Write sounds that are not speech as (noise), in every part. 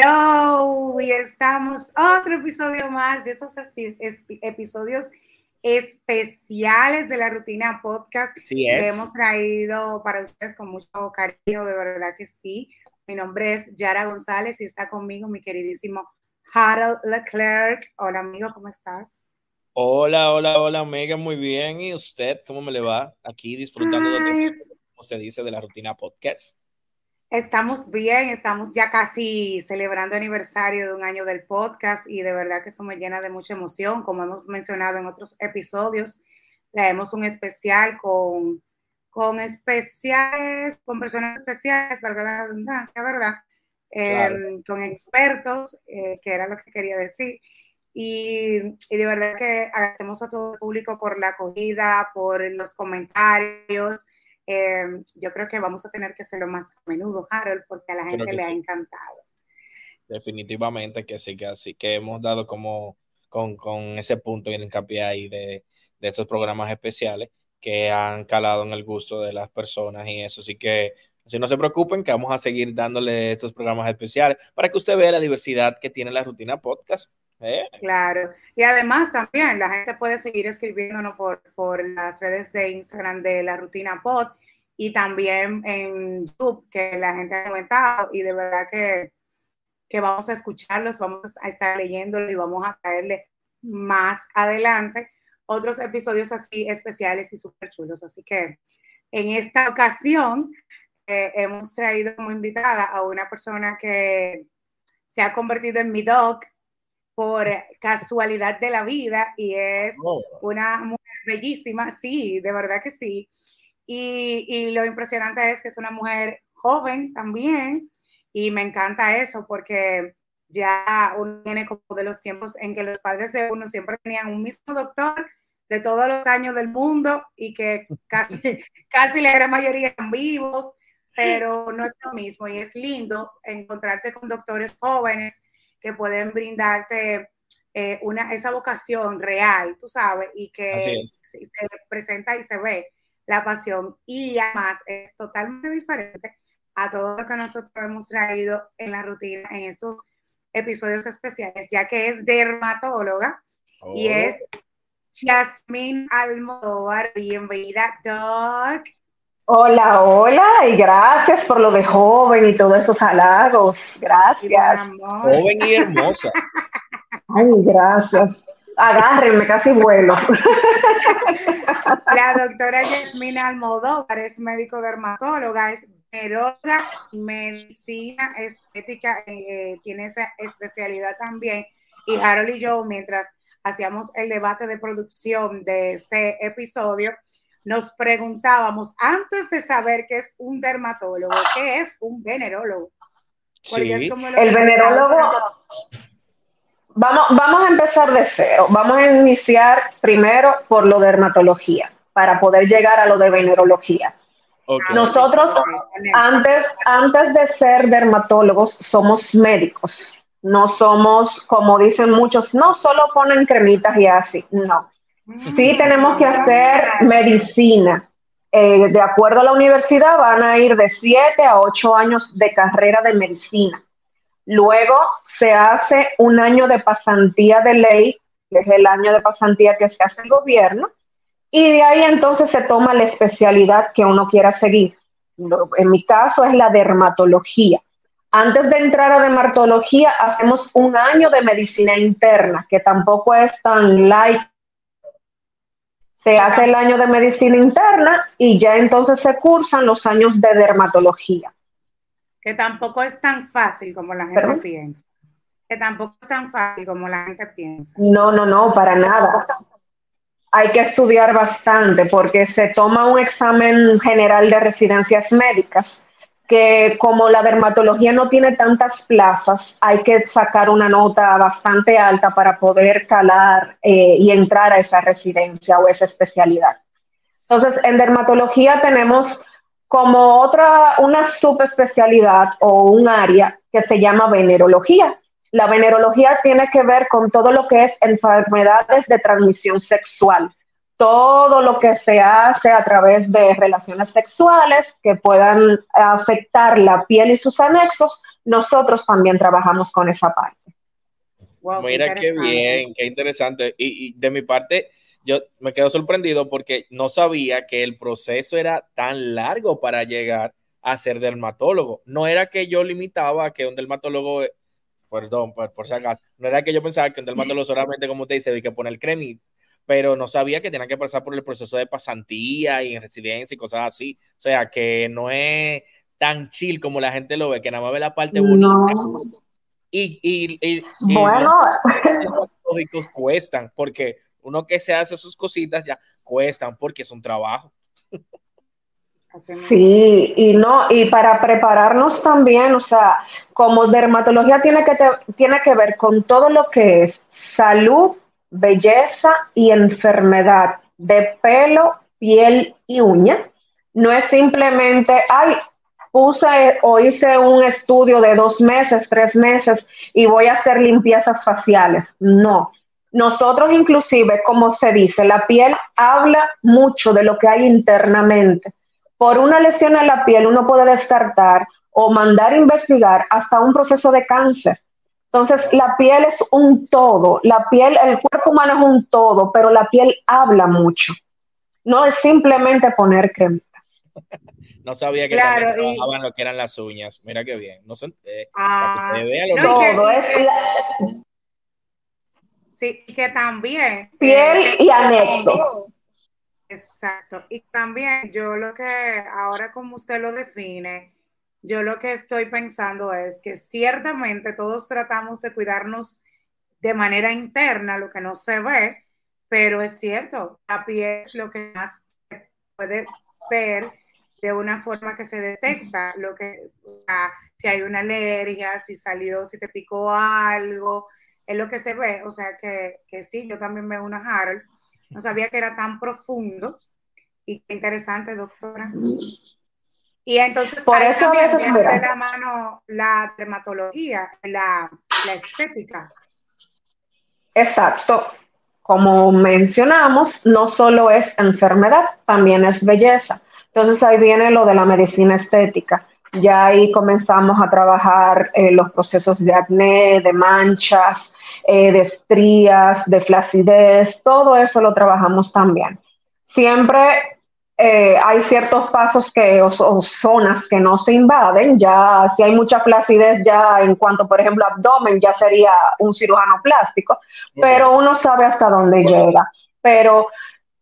Hello, y estamos otro episodio más de estos episodios especiales de la rutina podcast sí que hemos traído para ustedes con mucho cariño, de verdad que sí. Mi nombre es Yara González y está conmigo mi queridísimo Harold Leclerc. Hola amigo, ¿cómo estás? Hola, hola, hola, Megan, muy bien. ¿Y usted cómo me le va? Aquí disfrutando de, como se dice, de la rutina podcast. Estamos bien, estamos ya casi celebrando aniversario de un año del podcast y de verdad que eso me llena de mucha emoción. Como hemos mencionado en otros episodios, traemos un especial con, con especiales, con personas especiales, valga la redundancia, ¿verdad? Em, con expertos, eh, que era lo que quería decir. Y, y, de verdad que agradecemos a todo el público por la acogida, por los comentarios, Em, yo creo que vamos a tener que hacerlo más a menudo, Harold, porque a la gente le ha encantado. Definitivamente que sí, que así que hemos dado como con, ese punto y el hincapié ahí de, de estos programas especiales que han calado en el gusto de las personas y eso. Así que si no se preocupen, que vamos a seguir dándole estos programas especiales para que usted vea la diversidad que tiene la rutina podcast. ¿eh? Claro, y además también la gente puede seguir escribiéndonos por, por las redes de Instagram de la rutina pod y también en YouTube que la gente ha comentado y de verdad que, que vamos a escucharlos, vamos a estar leyéndolo y vamos a traerle más adelante otros episodios así especiales y súper chulos. Así que en esta ocasión eh, hemos traído como invitada a una persona que se ha convertido en mi doc por casualidad de la vida y es oh. una mujer bellísima, sí, de verdad que sí. Y, lo impresionante es que es una mujer joven también y me encanta eso porque ya uno viene como de los tiempos en que los padres de uno siempre tenían un mismo doctor de todos los años del mundo y que casi, (laughs) casi la gran mayoría están vivos, pero no es lo mismo y es lindo encontrarte con doctores jóvenes que pueden brindarte eh, una, esa vocación real, tú sabes, y que se, presenta y se ve la pasión. Y además es totalmente diferente a todo lo que nosotros hemos traído en la rutina en estos episodios especiales, ya que es dermatóloga y oh. es Jasmine Almodóvar. Bienvenida, Doc. Hola, hola, y gracias por lo de joven y todos esos halagos. Gracias. Joven y hermosa. (laughs) Ay, gracias. Agárrenme, casi vuelo. La doctora Yasmina Almodóvar es médico dermatóloga, es eroga, medicina estética, eh, tiene esa especialidad también. Y Harold y yo, mientras hacíamos el debate de producción de este episodio, nos preguntábamos, antes de saber qué es un dermatólogo, ¿qué es un venerólogo? el venerólogo, vamos, vamos a empezar de cero, vamos a iniciar primero por lo de dermatología, para poder llegar a lo de venerología. Nosotros, antes, antes de ser dermatólogos, somos médicos. No somos, como dicen muchos, no solo ponen cremitas y así, no Sí, tenemos que hacer medicina. Eh, de acuerdo a la universidad, van a ir de 7 a 8 años de carrera de medicina. Luego se hace un año de pasantía de ley, que es el año de pasantía que se hace el gobierno, y de ahí entonces se toma la especialidad que uno quiera seguir. En mi caso es la dermatología. Antes de entrar a dermatología, hacemos un año de medicina interna, que tampoco es tan light se hace el año de medicina interna y ya entonces se cursan los años de dermatología. Que tampoco es tan fácil como la gente piensa. Que tampoco es tan fácil como la gente piensa. No, no, no, para nada. Hay que estudiar bastante porque se toma un examen general de residencias médicas que como la dermatología no tiene tantas plazas, hay que sacar una nota bastante alta para poder calar eh, y entrar a esa residencia o esa especialidad. Entonces, en dermatología tenemos como otra, una subespecialidad o un área que se llama venerología. La venerología tiene que ver con todo lo que es enfermedades de transmisión sexual todo lo que se hace a través de relaciones sexuales que puedan afectar la piel y sus anexos, nosotros también trabajamos con esa parte. Mira qué bien, qué interesante. Y, de mi parte, yo me quedo sorprendido porque no sabía que el proceso era tan largo para llegar a ser dermatólogo. No era que yo limitaba a que un dermatólogo, perdón, por, si acaso, no era que yo pensaba que un dermatólogo solamente, como te dice, hay que poner cremita, pero no sabía que tenía que pasar por el proceso de pasantía y en residencia y cosas así. O sea, que no es tan chill como la gente lo ve, que nada más ve la parte bonita. Y, y, y, bueno. los lógicos cuestan, porque uno que se hace sus cositas ya cuestan porque es un trabajo. (laughs) Sí, y no, y para prepararnos también, o sea, como dermatología tiene que, tiene que ver con todo lo que es salud, belleza y enfermedad de pelo, piel y uña. No es simplemente, ay, puse o hice un estudio de dos meses, tres meses y voy a hacer limpiezas faciales. No. Nosotros inclusive, como se dice, la piel habla mucho de lo que hay internamente. Por una lesión en la piel uno puede descartar o mandar investigar hasta un proceso de cáncer. Entonces, la piel es un todo, la piel, el cuerpo humano es un todo, pero la piel habla mucho. No es simplemente poner cremitas. (laughs) No sabía que también trabajaban lo que eran las uñas. Mira qué bien. No sé, eh, ah, todo es Sí, que también. Piel y anexo. Exacto. Y también yo lo que, ahora como usted lo define, yo lo que estoy pensando es que ciertamente todos tratamos de cuidarnos de manera interna, lo que no se ve, pero es cierto, la piel es lo que más se puede ver de una forma que se detecta lo que, si hay una alergia, si salió, si te picó algo, es lo que se ve. O sea que, que sí, yo también veo una Harold. No sabía que era tan profundo y qué interesante, doctora. Y entonces, por eso viene de la mano la dermatología, la, la estética. Exacto. Como mencionamos, no solo es enfermedad, también es belleza. Entonces ahí viene lo de la medicina estética. Ya ahí comenzamos a trabajar eh, los procesos de acné, de manchas, eh, de estrías, de flacidez, todo eso lo trabajamos también. Siempre eh, hay ciertos pasos que, o, zonas que no se invaden, ya si hay mucha flacidez ya en cuanto, por ejemplo, abdomen, ya sería un cirujano plástico, pero uno sabe hasta dónde llega. Pero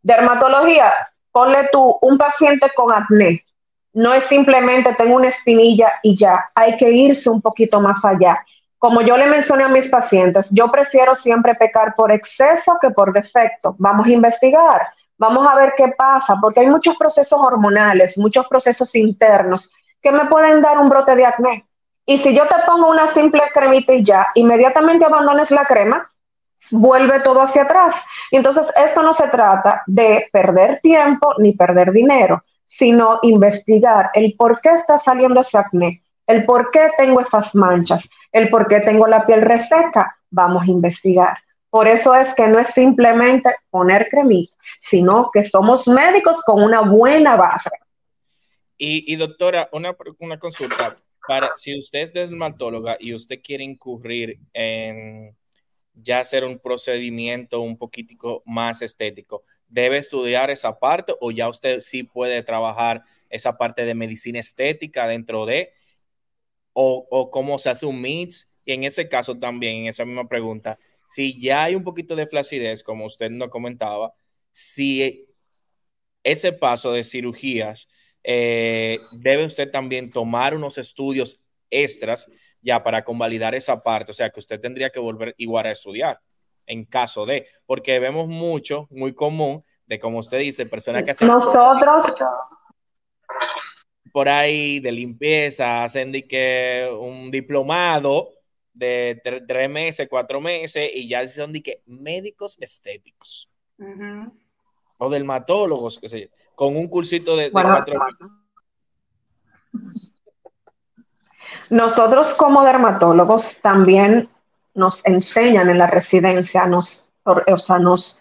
dermatología, ponle tú un paciente con acné, no es simplemente tengo una espinilla y ya, hay que irse un poquito más allá. Como yo le mencioné a mis pacientes, yo prefiero siempre pecar por exceso que por defecto. Vamos a investigar, vamos a ver qué pasa, porque hay muchos procesos hormonales, muchos procesos internos que me pueden dar un brote de acné. Y si yo te pongo una simple cremita y ya, inmediatamente abandones la crema, vuelve todo hacia atrás. Entonces, esto no se trata de perder tiempo ni perder dinero, sino investigar el por qué está saliendo ese acné, el por qué tengo estas manchas, el por qué tengo la piel reseca. Vamos a investigar. Por eso es que no es simplemente poner cremitas, sino que somos médicos con una buena base. Y, doctora, una, una consulta. Para, si usted es dermatóloga y usted quiere incurrir en ya hacer un procedimiento un poquitico más estético. ¿Debe estudiar esa parte o ya usted sí puede trabajar esa parte de medicina estética dentro de, o, o cómo se hace un mix? Y en ese caso también, en esa misma pregunta, si ya hay un poquito de flacidez, como usted nos comentaba, si ese paso de cirugías, eh, debe usted también tomar unos estudios extras ya para convalidar esa parte, o sea que usted tendría que volver igual a estudiar en caso de, porque vemos mucho, muy común, de como usted dice, personas que hacen nosotros por ahí de limpieza, hacen de que un diplomado de tres meses, cuatro meses, y ya son de que médicos estéticos. O dermatólogos, que sé con un cursito de, cuatro meses. Nosotros como dermatólogos también nos enseñan en la residencia, nos, o sea, nos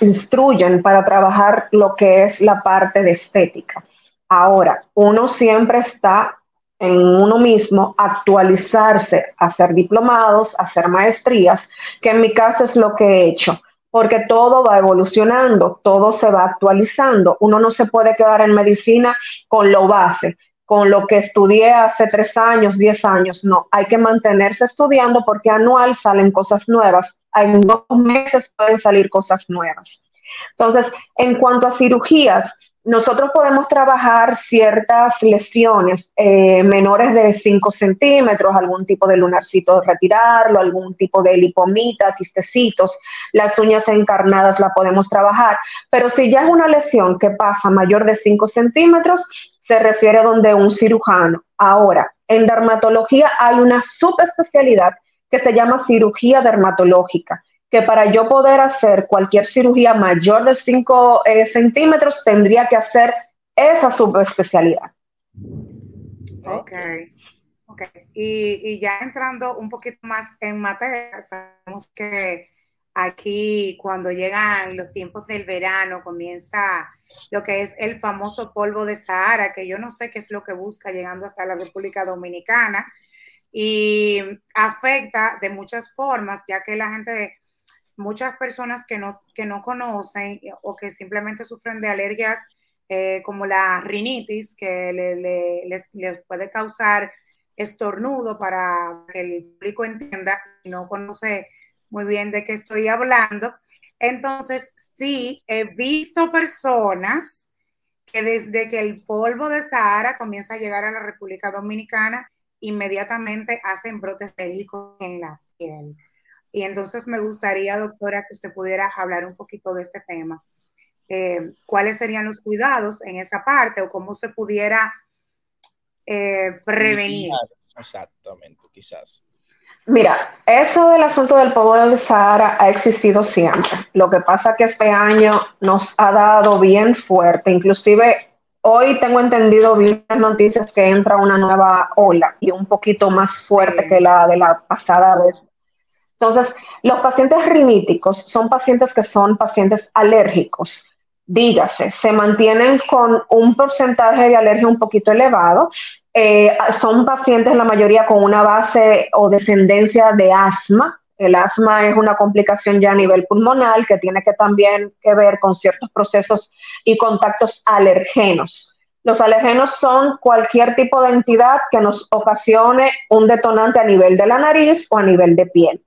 instruyen para trabajar lo que es la parte de estética. Ahora, uno siempre está en uno mismo, actualizarse, hacer diplomados, hacer maestrías, que en mi caso es lo que he hecho, porque todo va evolucionando, todo se va actualizando. Uno no se puede quedar en medicina con lo base, con lo que estudié hace tres años, diez años, no, hay que mantenerse estudiando porque anual salen cosas nuevas, en dos meses pueden salir cosas nuevas. Entonces, en cuanto a cirugías, nosotros podemos trabajar ciertas lesiones eh, menores de 5 centímetros, algún tipo de lunarcito retirarlo, algún tipo de lipomita, quistecitos, las uñas encarnadas la podemos trabajar, pero si ya es una lesión que pasa mayor de 5 centímetros, se refiere donde un cirujano. Ahora, en dermatología hay una subespecialidad que se llama cirugía dermatológica que para yo poder hacer cualquier cirugía mayor de 5 eh, centímetros tendría que hacer esa subespecialidad. Ok, ok. Y, ya entrando un poquito más en materia, sabemos que aquí cuando llegan los tiempos del verano comienza lo que es el famoso polvo de Sahara, que yo no sé qué es lo que busca llegando hasta la República Dominicana y afecta de muchas formas, ya que la gente muchas personas que no, que no conocen o que simplemente sufren de alergias eh, como la rinitis, que les, puede causar estornudo para que el público entienda y no conoce muy bien de qué estoy hablando. Entonces, sí, he visto personas que desde que el polvo de Sahara comienza a llegar a la República Dominicana, inmediatamente hacen brotes de en la piel. Y entonces me gustaría, doctora, que usted pudiera hablar un poquito de este tema. Eh, ¿Cuáles serían los cuidados en esa parte o cómo se pudiera eh, prevenir? Exactamente, quizás. Mira, eso del asunto del polvo del Sahara ha existido siempre. Lo que pasa que este año nos ha dado bien fuerte. Inclusive hoy tengo entendido bien las noticias que entra una nueva ola y un poquito más fuerte que la de la pasada vez. Entonces, los pacientes riníticos son pacientes que son pacientes alérgicos. Dígase, se mantienen con un porcentaje de alergia un poquito elevado. Eh, son pacientes, la mayoría, con una base o descendencia de asma. El asma es una complicación ya a nivel pulmonar que tiene que también que ver con ciertos procesos y contactos alergenos. Los alergenos son cualquier tipo de entidad que nos ocasione un detonante a nivel de la nariz o a nivel de piel.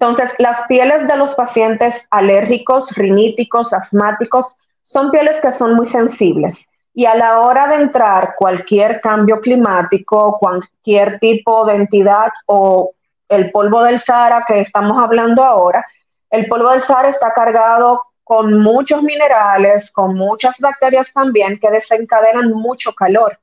Entonces, las pieles de los pacientes alérgicos, riníticos, asmáticos, son pieles que son muy sensibles. Y a la hora de entrar cualquier cambio climático, cualquier tipo de entidad o el polvo del Sahara que estamos hablando ahora, el polvo del Sahara está cargado con muchos minerales, con muchas bacterias también que desencadenan mucho calor.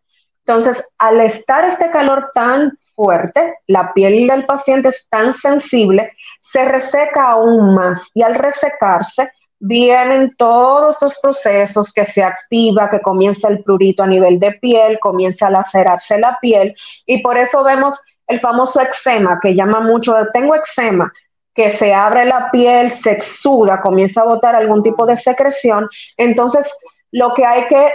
Entonces, al estar este calor tan fuerte, la piel del paciente es tan sensible, se reseca aún más y al resecarse vienen todos estos procesos que se activa, que comienza el prurito a nivel de piel, comienza a lacerarse la piel y por eso vemos el famoso eczema que llama mucho, tengo eczema, que se abre la piel, se exuda, comienza a botar algún tipo de secreción. Entonces, lo que hay que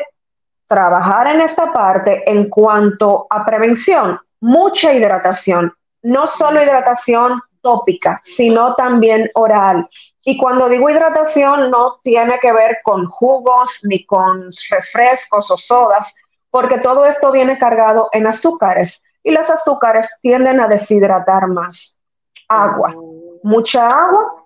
trabajar en esta parte en cuanto a prevención, mucha hidratación, no solo hidratación tópica, sino también oral. Y cuando digo hidratación no tiene que ver con jugos ni con refrescos o sodas, porque todo esto viene cargado en azúcares y los azúcares tienden a deshidratar más. Agua, mucha agua,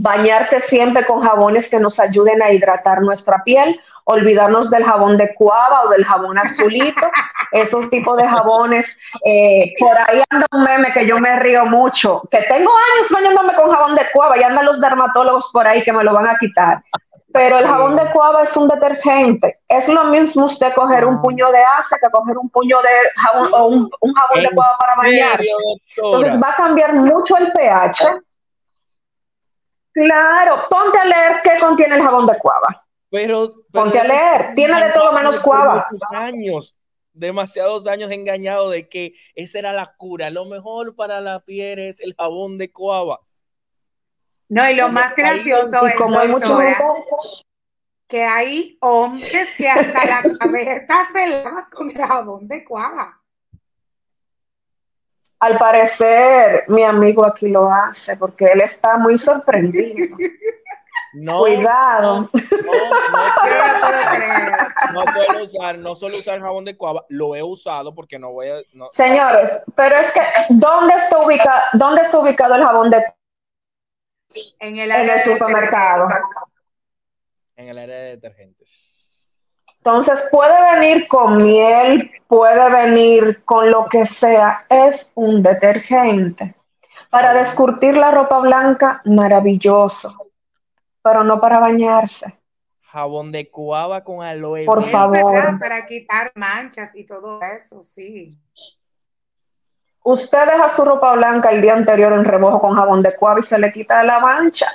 bañarse siempre con jabones que nos ayuden a hidratar nuestra piel olvidarnos del jabón de cuava o del jabón azulito, (laughs) esos tipos de jabones. Eh, por ahí anda un meme que yo me río mucho, que tengo años bañándome con jabón de cuava y andan los dermatólogos por ahí que me lo van a quitar. Pero el jabón de cuava es un detergente. Es lo mismo usted coger un puño de asa que coger un puño de jabón o un, jabón de cuava para bañarse. Entonces va a cambiar mucho el pH. Claro, ponte a leer qué contiene el jabón de cuava. Pero, Ponte a leer, tiene de todo menos cuava. años, demasiados años engañado de que esa era la cura. Lo mejor para la piel es el jabón de cuava. No, y lo más gracioso es, como hay que hay hombres que hasta la (laughs) cabeza se lava con el jabón de cuava. Al parecer, mi amigo aquí lo hace porque él está muy sorprendido. No, Cuidado. No, no, suelo usar, no suelo usar jabón de cuava. Lo he usado porque no voy a. Señores, pero es que ¿dónde está ubicado, dónde está ubicado el jabón de en el área en el supermercado? En el área de detergentes. Entonces puede venir con miel, puede venir con lo que sea, es un detergente. Para descurtir la ropa blanca, maravilloso pero no para bañarse. Jabón de cuava con aloe. Por favor. Para quitar manchas y todo eso, sí. Usted deja su ropa blanca el día anterior en remojo con jabón de cuava y se le quita la mancha,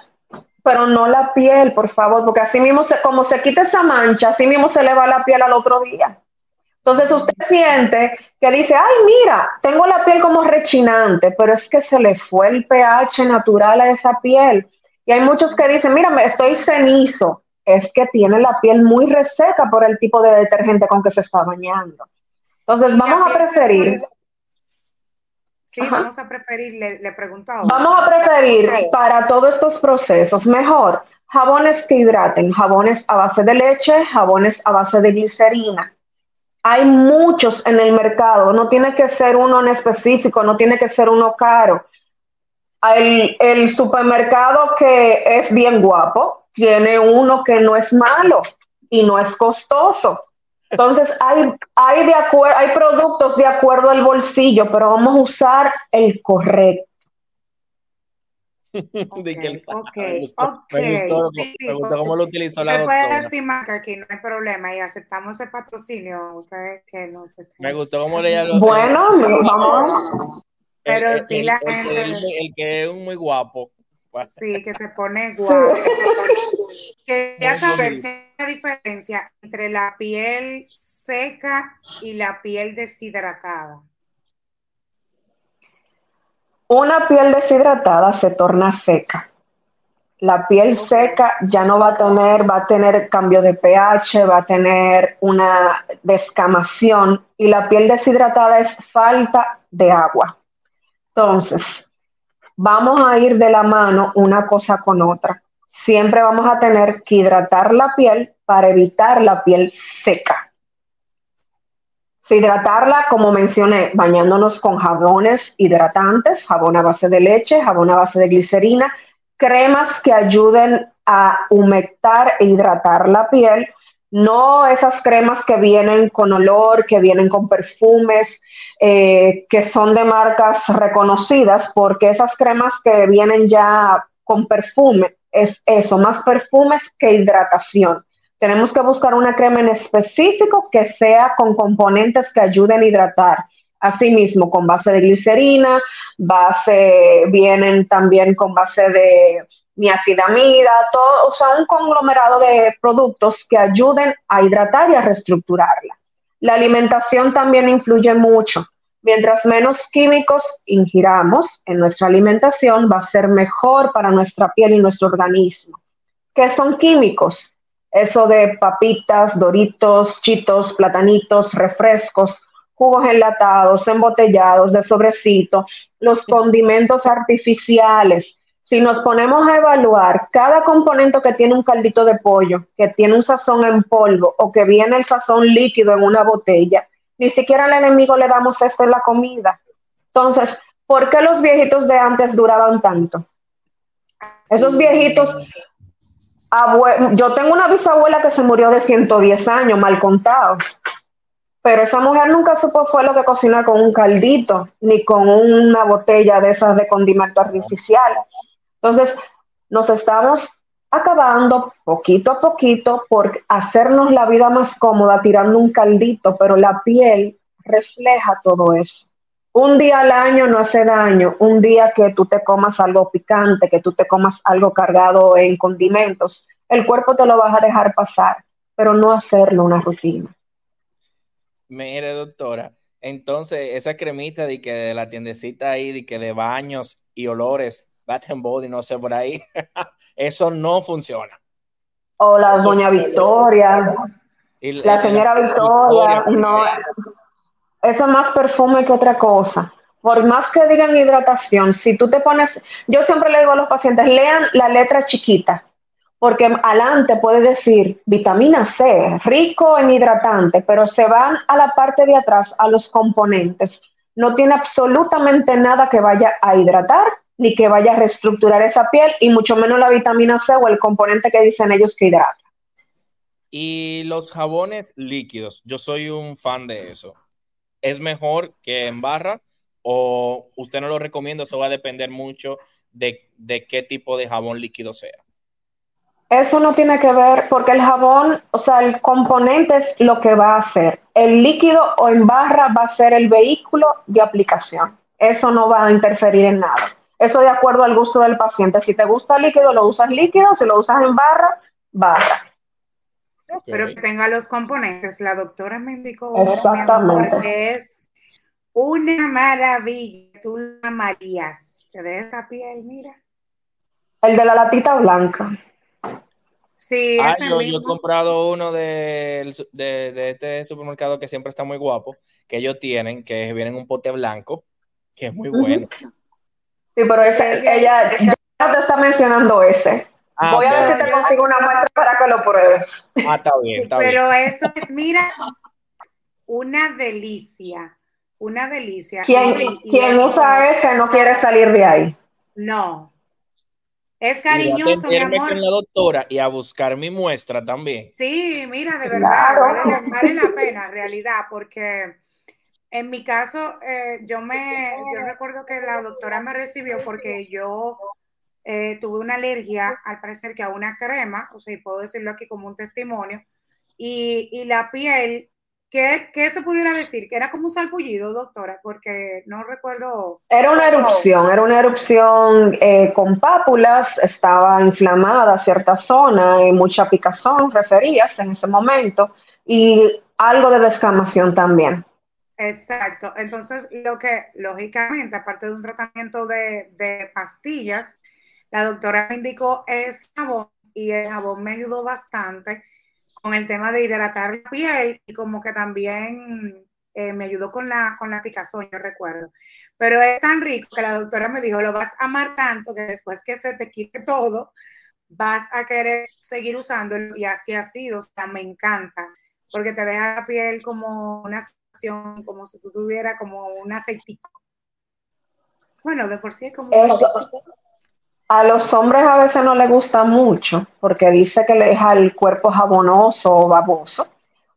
pero no la piel, por favor, porque así mismo, se, como se quita esa mancha, así mismo se le va la piel al otro día. Entonces usted siente que dice, ay, mira, tengo la piel como rechinante, pero es que se le fue el pH natural a esa piel. Y hay muchos que dicen, mira, me estoy cenizo. Es que tiene la piel muy reseca por el tipo de detergente con que se está bañando. Entonces, vamos a preferir. Sí, vamos a preferir, le, le pregunto Vamos a preferir para todos estos procesos, mejor, jabones que hidraten, jabones a base de leche, jabones a base de glicerina. Hay muchos en el mercado, no tiene que ser uno en específico, no tiene que ser uno caro el, supermercado que es bien guapo tiene uno que no es malo y no es costoso. Entonces hay, hay, de hay productos de acuerdo al bolsillo, pero vamos a usar el correcto. (laughs) Okay, okay, me gustó, me gustó, cómo lo utilizó la doctora. puede decir marca aquí, no hay problema, y aceptamos el patrocinio, ustedes que nos Me gustó cómo le Bueno, vamos. Pero sí la gente... El, que es muy guapo. Pues. Sí, que se pone guapo. Quería saber si hay una diferencia entre la piel seca y la piel deshidratada. Una piel deshidratada se torna seca. La piel seca ya no va a tener, va a tener cambio de pH, va a tener una descamación y la piel deshidratada es falta de agua. Entonces, vamos a ir de la mano una cosa con otra. Siempre vamos a tener que hidratar la piel para evitar la piel seca. Si hidratarla, como mencioné, bañándonos con jabones hidratantes, jabón a base de leche, jabón a base de glicerina, cremas que ayuden a humectar e hidratar la piel, no esas cremas que vienen con olor, que vienen con perfumes, eh, que son de marcas reconocidas, porque esas cremas que vienen ya con perfume, es eso, más perfumes que hidratación. Tenemos que buscar una crema en específico que sea con componentes que ayuden a hidratar. Asimismo, con base de glicerina, base, vienen también con base de niacidamida, todo, o sea, un conglomerado de productos que ayuden a hidratar y a reestructurarla. La alimentación también influye mucho. Mientras menos químicos ingiramos en nuestra alimentación, va a ser mejor para nuestra piel y nuestro organismo. ¿Qué son químicos? Eso de papitas, doritos, chitos, platanitos, refrescos, jugos enlatados, embotellados, de sobrecito, los condimentos artificiales. Si nos ponemos a evaluar cada componente que tiene un caldito de pollo, que tiene un sazón en polvo o que viene el sazón líquido en una botella, ni siquiera al enemigo le damos esto en la comida. Entonces, ¿por qué los viejitos de antes duraban tanto? Esos viejitos, yo tengo una bisabuela que se murió de 110 años, mal contado, pero esa mujer nunca supo fue lo que cocinar con un caldito, ni con una botella de esas de condimento artificial. Entonces, nos estamos acabando poquito a poquito por hacernos la vida más cómoda tirando un caldito, pero la piel refleja todo eso. Un día al año no hace daño, un día que tú te comas algo picante, que tú te comas algo cargado en condimentos, el cuerpo te lo vas a dejar pasar, pero no hacerlo una rutina. Mire, doctora, entonces esa cremita de que de la tiendecita ahí, de que de baños y olores, Bath and Body, no sé por ahí, (laughs) eso no funciona. O la doña Victoria, la señora Victoria, no, eso es más perfume que otra cosa. por más que digan hidratación, si tú te pones, yo siempre le digo a los pacientes, lean la letra chiquita, porque adelante puede decir vitamina C, rico en hidratante, pero se van a la parte de atrás, a los componentes. No tiene absolutamente nada que vaya a hidratar ni que vaya a reestructurar esa piel y mucho menos la vitamina C o el componente que dicen ellos que hidrata. Y los jabones líquidos, yo soy un fan de eso. ¿Es mejor que en barra o usted no lo recomienda? Eso va a depender mucho de, de qué tipo de jabón líquido sea. Eso no tiene que ver porque el jabón, o sea, el componente es lo que va a hacer. El líquido o en barra va a ser el vehículo de aplicación. Eso no va a interferir en nada. Eso de acuerdo al gusto del paciente. Si te gusta líquido, lo usas líquido. Si lo usas en barra, barra. Pero que tenga los componentes. La doctora me indicó Exactamente. es una maravilla. Tú la amarías. Te de esa piel, mira. El de la latita blanca. Sí, ah, yo, he comprado uno de, de, este supermercado que siempre está muy guapo, que ellos tienen, que viene en un pote blanco, que es muy bueno. Sí, pero ella, no te está mencionando ese. Ah, Voy a ver si te consigo una muestra para que lo pruebes. Ah, está bien, está bien. Pero eso es, mira, una delicia, una delicia. Quien, usa ese no quiere salir de ahí. No. Es cariñoso, mi amor. con la doctora y a buscar mi muestra también. Sí, mira, de verdad, vale, vale la pena, en realidad, porque en mi caso, eh, yo me, yo (laughs) recuerdo que la doctora me recibió porque yo eh, tuve una alergia, al parecer que a una crema, o sea, y puedo decirlo aquí como un testimonio, y, y la piel, ¿qué, ¿qué, se pudiera decir? Que era como un salpullido, doctora, porque no recuerdo. Era una erupción, era una erupción eh, con pápulas, estaba inflamada cierta zona, mucha picazón, referías en ese momento, y algo de descamación también. Exacto. Entonces, lo que lógicamente, aparte de un tratamiento de, pastillas, la doctora me indicó es jabón y el jabón me ayudó bastante con el tema de hidratar la piel y como que también eh, me ayudó con la, con la picazón, yo recuerdo. Pero es tan rico que la doctora me dijo, lo vas a amar tanto que después que se te quite todo, vas a querer seguir usándolo y así ha sido, o sea, me encanta, porque te deja la piel como una como si tú tuvieras como un aceitico. Bueno, de por sí es como... a los hombres a veces no les gusta mucho porque dice que le deja el cuerpo jabonoso o baboso,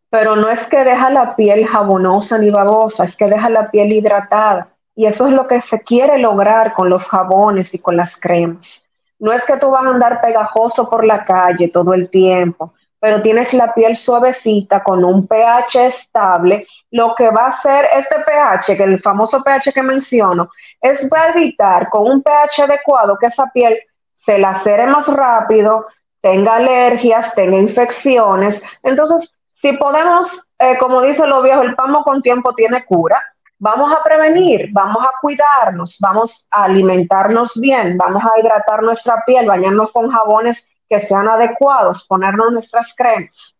pero no es que deja la piel jabonosa ni babosa, es que deja la piel hidratada. Y eso es lo que se quiere lograr con los jabones y con las cremas. No es que tú vas a andar pegajoso por la calle todo el tiempo, pero tienes la piel suavecita con un pH estable, lo que va a hacer este pH, que el famoso pH que menciono, es va a evitar con un pH adecuado que esa piel se lacere más rápido, tenga alergias, tenga infecciones. Entonces, si podemos, eh, como dice lo viejo, el pamo con tiempo tiene cura, vamos a prevenir, vamos a cuidarnos, vamos a alimentarnos bien, vamos a hidratar nuestra piel, bañarnos con jabones que sean adecuados, ponernos nuestras cremas.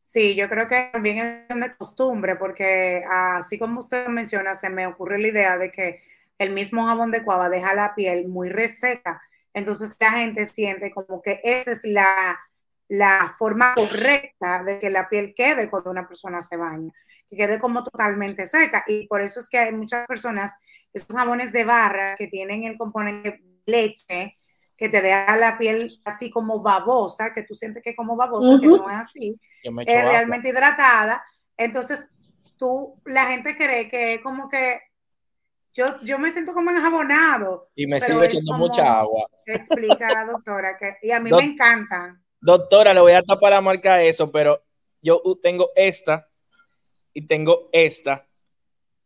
Sí, yo creo que también es una costumbre, porque así como usted menciona, se me ocurre la idea de que el mismo jabón de cuava deja la piel muy reseca, entonces la gente siente como que esa es la, la forma correcta de que la piel quede cuando una persona se baña, que quede como totalmente seca. Y por eso es que hay muchas personas, esos jabones de barra que tienen el componente leche, que te deja la piel así como babosa, que tú sientes que es como babosa, que no es así, es realmente hidratada. Entonces, tú, la gente cree que es como que yo, yo me siento como enjabonado. Y me sigo echando mucha agua. Explica la doctora, que, y a mí me encantan. Doctora, le voy a tapar la marca eso, pero yo tengo esta y tengo esta.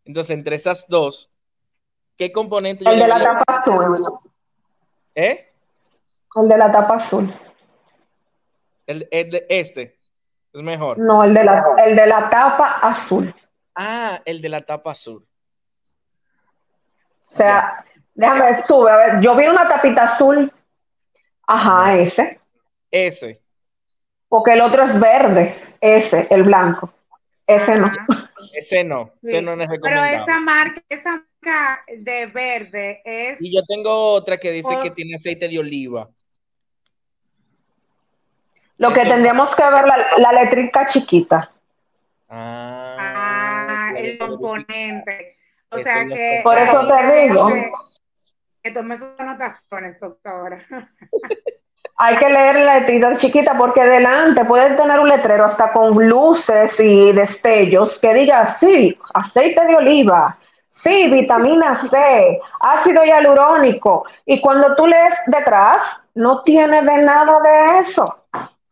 Entonces, entre esas dos, ¿qué componente? El de la tapa azul. ¿Eh? El de la tapa azul. El, de este es mejor. No, el de, la, el de la tapa azul. Ah, el de la tapa azul. O sea, déjame ver, sube. A ver, yo vi una tapita azul. Ajá, ese. Ese. Porque el otro es verde. Ese, el blanco. ese no. Ese no, ese no es Pero esa marca, esa marca de verde es. Y yo tengo otra que dice que tiene aceite de oliva. Lo que tendríamos que ver la, la eléctrica chiquita. Ah, ah el componente. O sea que. Por eso te digo. Que, tome sus anotaciones, doctora. (laughs) Hay que leer la etiqueta chiquita porque delante puede tener un letrero hasta con luces y destellos que diga, sí, aceite de oliva, sí, vitamina C, ácido hialurónico. Y cuando tú lees detrás, no tiene de nada de eso.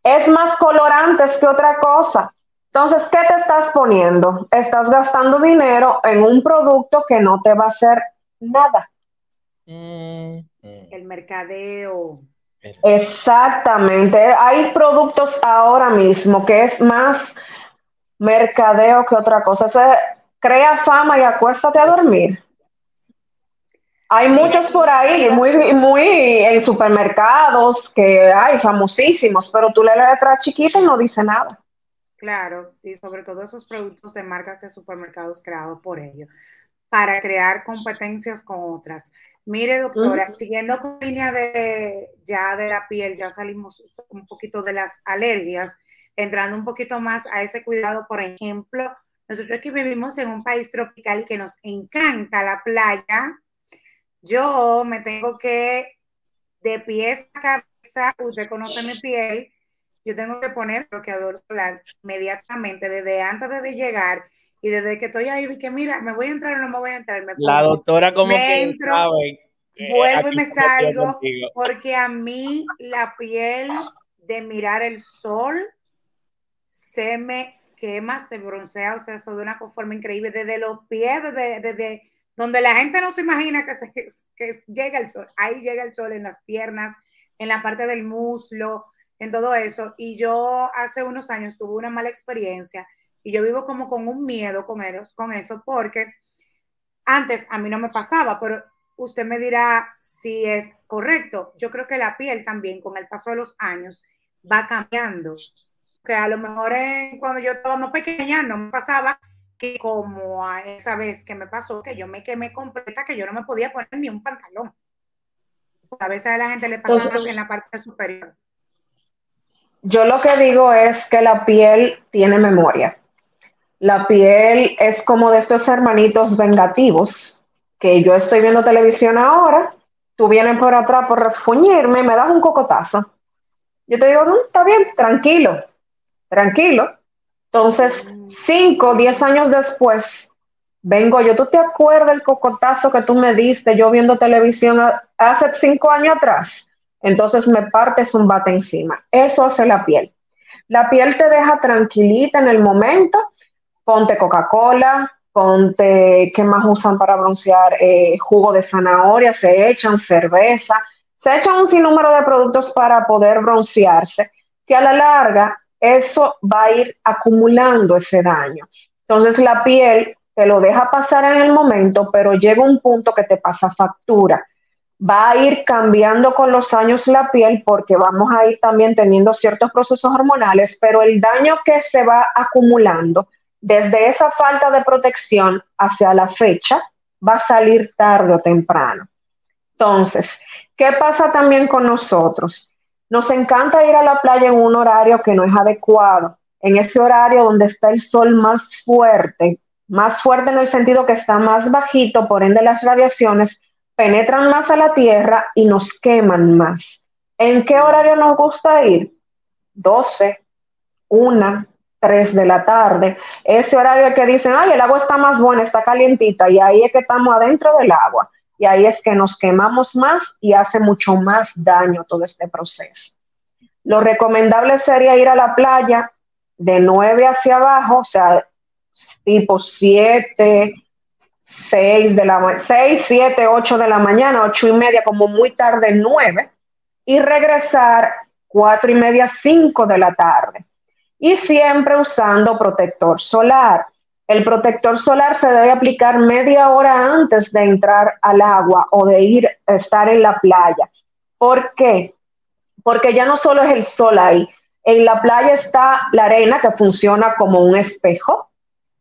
Es más colorantes que otra cosa. Entonces, ¿qué te estás poniendo? Estás gastando dinero en un producto que no te va a hacer nada. Mm, mm. El mercadeo. Exactamente. Hay productos ahora mismo que es más mercadeo que otra cosa. Eso crea fama y acuéstate a dormir. Hay muchos por ahí, muy, muy en supermercados que hay famosísimos, pero tú le letra chiquita y no dice nada. Claro, y sobre todo esos productos de marcas de supermercados creados por ellos, para crear competencias con otras. Mire, doctora, siguiendo con la línea de ya de la piel, ya salimos un poquito de las alergias, entrando un poquito más a ese cuidado, por ejemplo, nosotros aquí vivimos en un país tropical y que nos encanta la playa. Yo me tengo que, de pies a cabeza, usted conoce mi piel, yo tengo que poner bloqueador solar inmediatamente, desde antes de llegar y desde que estoy ahí, que mira, me voy a entrar o no me voy a entrar. Me la doctora como que entro, sabe. vuelvo y me salgo, porque a mí la piel de mirar el sol se me quema, se broncea, o sea, eso de una forma increíble, desde los pies, desde, desde donde la gente no se imagina que, se, que llega el sol, ahí llega el sol en las piernas, en la parte del muslo, en todo eso. Y yo hace unos años tuve una mala experiencia y yo vivo como con un miedo con, ellos, con eso, porque antes a mí no me pasaba, pero usted me dirá si es correcto. Yo creo que la piel también con el paso de los años va cambiando. Que a lo mejor cuando yo estaba más pequeña no me pasaba que como a esa vez que me pasó, que yo me quemé completa, que yo no me podía poner ni un pantalón. A veces a la gente le pasa más en la parte superior. Yo lo que digo es que la piel tiene memoria. La piel es como de estos hermanitos vengativos, que yo estoy viendo televisión ahora, tú vienes por atrás por refuñirme, me das un cocotazo. Yo te digo, no, está bien, tranquilo, tranquilo. Entonces, cinco, diez años después, vengo yo, ¿tú te acuerdas el cocotazo que tú me diste yo viendo televisión hace cinco años atrás? entonces me partes un bate encima. Eso hace la piel. La piel te deja tranquilita en el momento. Ponte Coca-Cola, ponte, ¿qué más usan para broncear? Eh, jugo de zanahoria, se echan cerveza, se echan un sinnúmero de productos para poder broncearse, que a la larga eso va a ir acumulando ese daño. Entonces la piel te lo deja pasar en el momento, pero llega un punto que te pasa factura va a ir cambiando con los años la piel porque vamos a ir también teniendo ciertos procesos hormonales, pero el daño que se va acumulando desde esa falta de protección hacia la fecha va a salir tarde o temprano. Entonces, ¿qué pasa también con nosotros? Nos encanta ir a la playa en un horario que no es adecuado, en ese horario donde está el sol más fuerte, más fuerte en el sentido que está más bajito, por ende las radiaciones penetran más a la tierra y nos queman más. ¿En qué horario nos gusta ir? 12, 1, 3 de la tarde. Ese horario que dicen, ay, el agua está más buena, está calientita, y ahí es que estamos adentro del agua. Y ahí es que nos quemamos más y hace mucho más daño todo este proceso. Lo recomendable sería ir a la playa de 9 hacia abajo, o sea, tipo 7, 6 de la 6, 7, 8 de la mañana, 8 y media, como muy tarde, 9, y regresar 4 y media, 5 de la tarde. Y siempre usando protector solar. El protector solar se debe aplicar media hora antes de entrar al agua o de ir a estar en la playa. ¿Por qué? Porque ya no solo es el sol ahí. En la playa está la arena que funciona como un espejo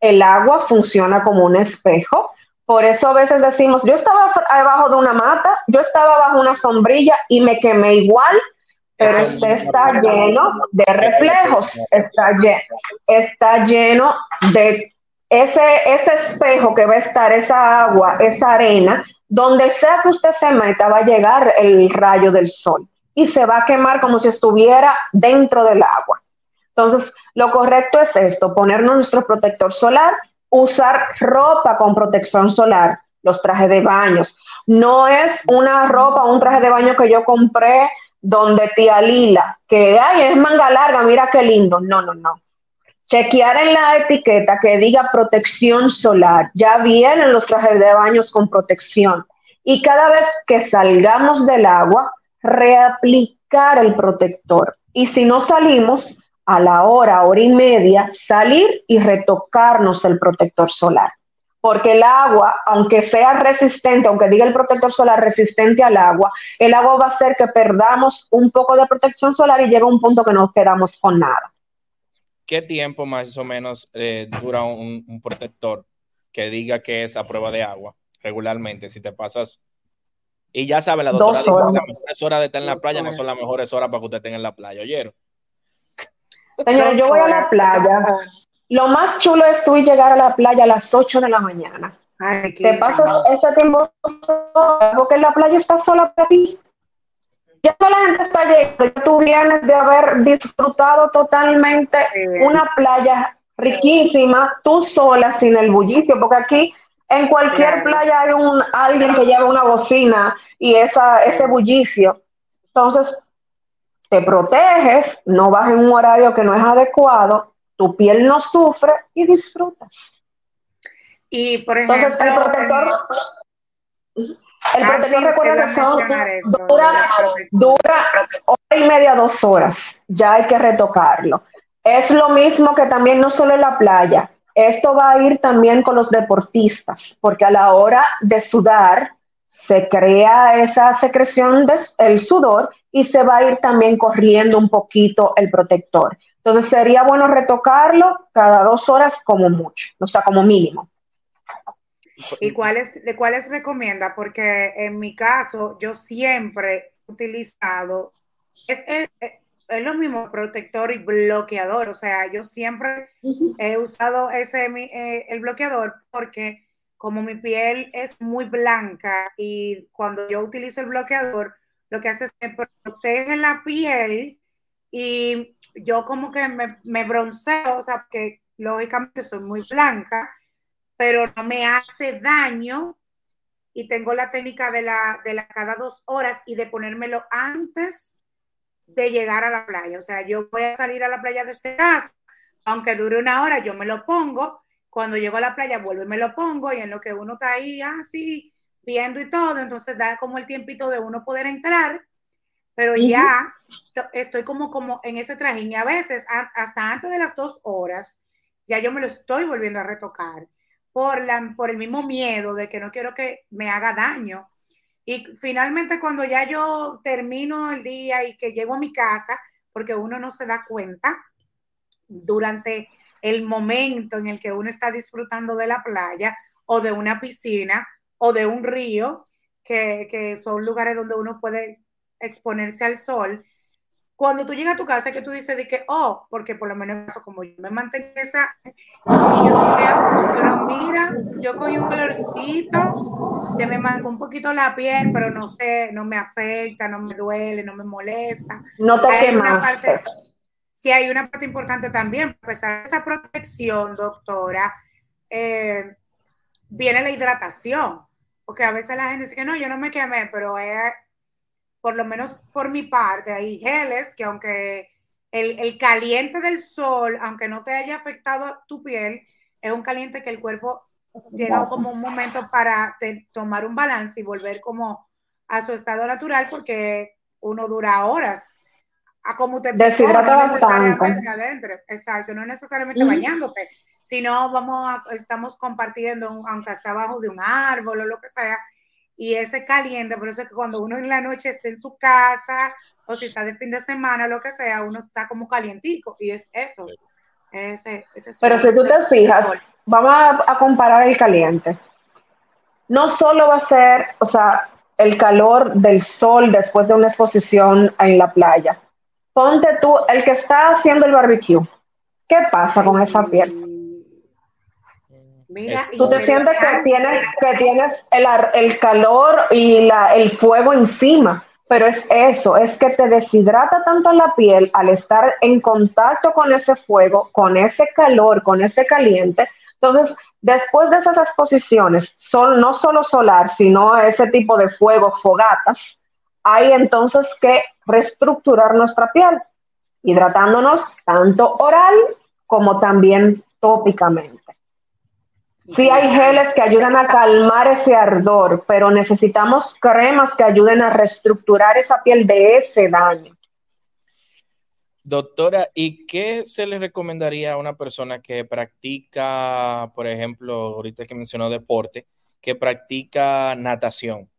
el agua funciona como un espejo. Por eso a veces decimos, yo estaba abajo de una mata, yo estaba bajo una sombrilla y me quemé igual, pero usted está lleno de reflejos, está lleno, está lleno de ese, ese espejo que va a estar, esa agua, esa arena, donde sea que usted se meta va a llegar el rayo del sol y se va a quemar como si estuviera dentro del agua. Entonces, lo correcto es esto, ponernos nuestro protector solar, usar ropa con protección solar, los trajes de baños. No es una ropa, un traje de baño que yo compré donde tía Lila, que ay, es manga larga, mira qué lindo. No, no, no. Chequear en la etiqueta que diga protección solar. Ya vienen los trajes de baños con protección. Y cada vez que salgamos del agua, reaplicar el protector. Y si no salimos, a la hora, hora y media, salir y retocarnos el protector solar. Porque el agua, aunque sea resistente, aunque diga el protector solar resistente al agua, el agua va a hacer que perdamos un poco de protección solar y llega un punto que no quedamos con nada. ¿Qué tiempo más o menos eh, dura un, protector que diga que es a prueba de agua regularmente? Si te pasas y ya sabe, la doctora dice que las mejores horas de estar en la playa no son las mejores horas para que usted esté en la playa, ¿oyeron? Señor, yo voy a la playa. Lo más chulo es tú llegar a la playa a las 8 de la mañana. te pasas ese tiempo porque la playa está sola para ti. Ya toda la gente está llegando, tú vienes de haber disfrutado totalmente una playa riquísima, tú sola, sin el bullicio, porque aquí en cualquier playa hay un alguien que lleva una bocina y esa, ese bullicio. Entonces, te proteges, no vas en un horario que no es adecuado, tu piel no sufre y disfrutas. Y por ejemplo, el protector, el protector recuerda que son, dura, dura hora y media, dos horas, ya hay que retocarlo. Es lo mismo que también no solo en la playa, esto va a ir también con los deportistas, porque a la hora de sudar se crea esa secreción del sudor y se va a ir también corriendo un poquito el protector. Entonces sería bueno retocarlo cada dos horas como mucho, o sea, como mínimo. ¿Y cuáles, de cuáles recomienda? Porque en mi caso yo siempre he utilizado, es el, es lo mismo protector y bloqueador. O sea, yo siempre he usado ese eh, el bloqueador porque como mi piel es muy blanca y cuando yo utilizo el bloqueador, lo que hace es que protege la piel y yo como que me, me bronceo, o sea, porque lógicamente soy muy blanca, pero no me hace daño y tengo la técnica de la, de la cada dos horas y de ponérmelo antes de llegar a la playa. O sea, yo voy a salir a la playa de este casa, aunque dure una hora, yo me lo pongo. Cuando llego a la playa, vuelvo y me lo pongo. Y en lo que uno está ahí así, viendo y todo, entonces da como el tiempito de uno poder entrar. Pero ya estoy como, como en ese trajín y a veces hasta antes de las dos horas, ya yo me lo estoy volviendo a retocar por, la, por el mismo miedo de que no quiero que me haga daño. Y finalmente cuando ya yo termino el día y que llego a mi casa, porque uno no se da cuenta durante el momento en el que uno está disfrutando de la playa o de una piscina o de un río, que, que son lugares donde uno puede exponerse al sol, cuando tú llegas a tu casa que tú dices de que, oh, porque por lo menos eso, como yo me mantengo esa, y yo pero mira, yo cogí un colorcito, se me marcó un poquito la piel, pero no sé, no me afecta, no me duele, no me molesta. No te quemas. Sí, hay una parte importante también, a pesar de esa protección, doctora, eh, viene la hidratación, porque a veces la gente dice que no, yo no me quemé, pero es por lo menos por mi parte, hay geles que aunque el, caliente del sol, aunque no te haya afectado tu piel, es un caliente que el cuerpo llega como un momento para tomar un balance y volver como a su estado natural porque uno dura horas a como te deshidrata bastante adentro. Exacto, no necesariamente bañándote, sino vamos a, estamos compartiendo, aunque sea abajo de un árbol o lo que sea, y ese caliente, por eso es que cuando uno en la noche está en su casa o si está de fin de semana, lo que sea, uno está como calientico y es eso. Ese, Pero si tú te fijas, vamos a, comparar el caliente. No solo va a ser, o sea, el calor del sol después de una exposición en la playa. Ponte tú, el que está haciendo el barbecue, ¿qué pasa con esa piel? Mira, tú te sientes que tienes, que tienes el, el calor y la, el fuego encima, pero es eso, es que te deshidrata tanto la piel al estar en contacto con ese fuego, con ese calor, con ese caliente. Entonces, después de esas exposiciones, son no solo solar, sino ese tipo de fuego, fogatas, hay entonces que reestructurar nuestra piel, hidratándonos tanto oral como también tópicamente. Sí hay geles que ayudan a calmar ese ardor, pero necesitamos cremas que ayuden a reestructurar esa piel de ese daño. Doctora, ¿y qué se le recomendaría a una persona que practica, por ejemplo, ahorita que mencionó deporte, que practica natación?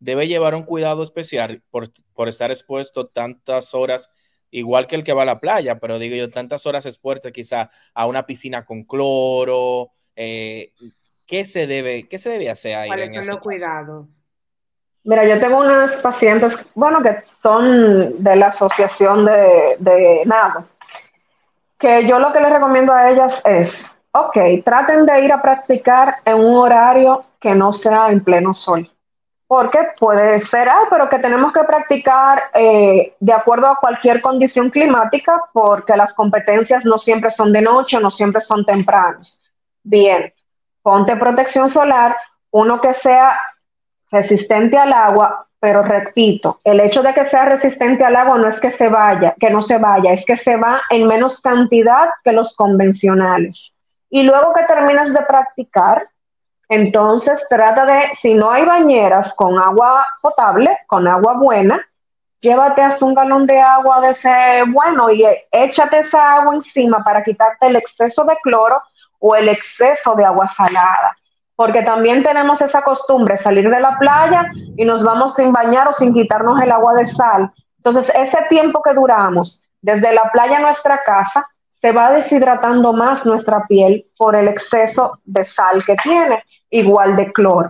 ¿Debe llevar un cuidado especial por, por estar expuesto tantas horas, igual que el que va a la playa, pero digo yo, tantas horas expuesto quizá a una piscina con cloro, eh, ¿qué, se debe, ¿Qué se debe hacer ahí? ¿Cuáles son los cuidados? Mira, yo tengo unas pacientes, bueno, que son de la asociación de, de nado, que yo lo que les recomiendo a ellas es, ok, traten de ir a practicar en un horario que no sea en pleno sol. Porque puede ser, ah, pero que tenemos que practicar eh, de acuerdo a cualquier condición climática, porque las competencias no siempre son de noche, no siempre son tempranos. Bien, ponte protección solar, uno que sea resistente al agua, pero repito, el hecho de que sea resistente al agua no es que se vaya, que no se vaya, es que se va en menos cantidad que los convencionales. Y luego que terminas de practicar, entonces trata de, si no hay bañeras con agua potable, con agua buena, llévate hasta un galón de agua de ese bueno y échate esa agua encima para quitarte el exceso de cloro o el exceso de agua salada. Porque también tenemos esa costumbre, salir de la playa y nos vamos sin bañar o sin quitarnos el agua de sal. Entonces, ese tiempo que duramos desde la playa a nuestra casa, se va deshidratando más nuestra piel por el exceso de sal que tiene, igual de cloro.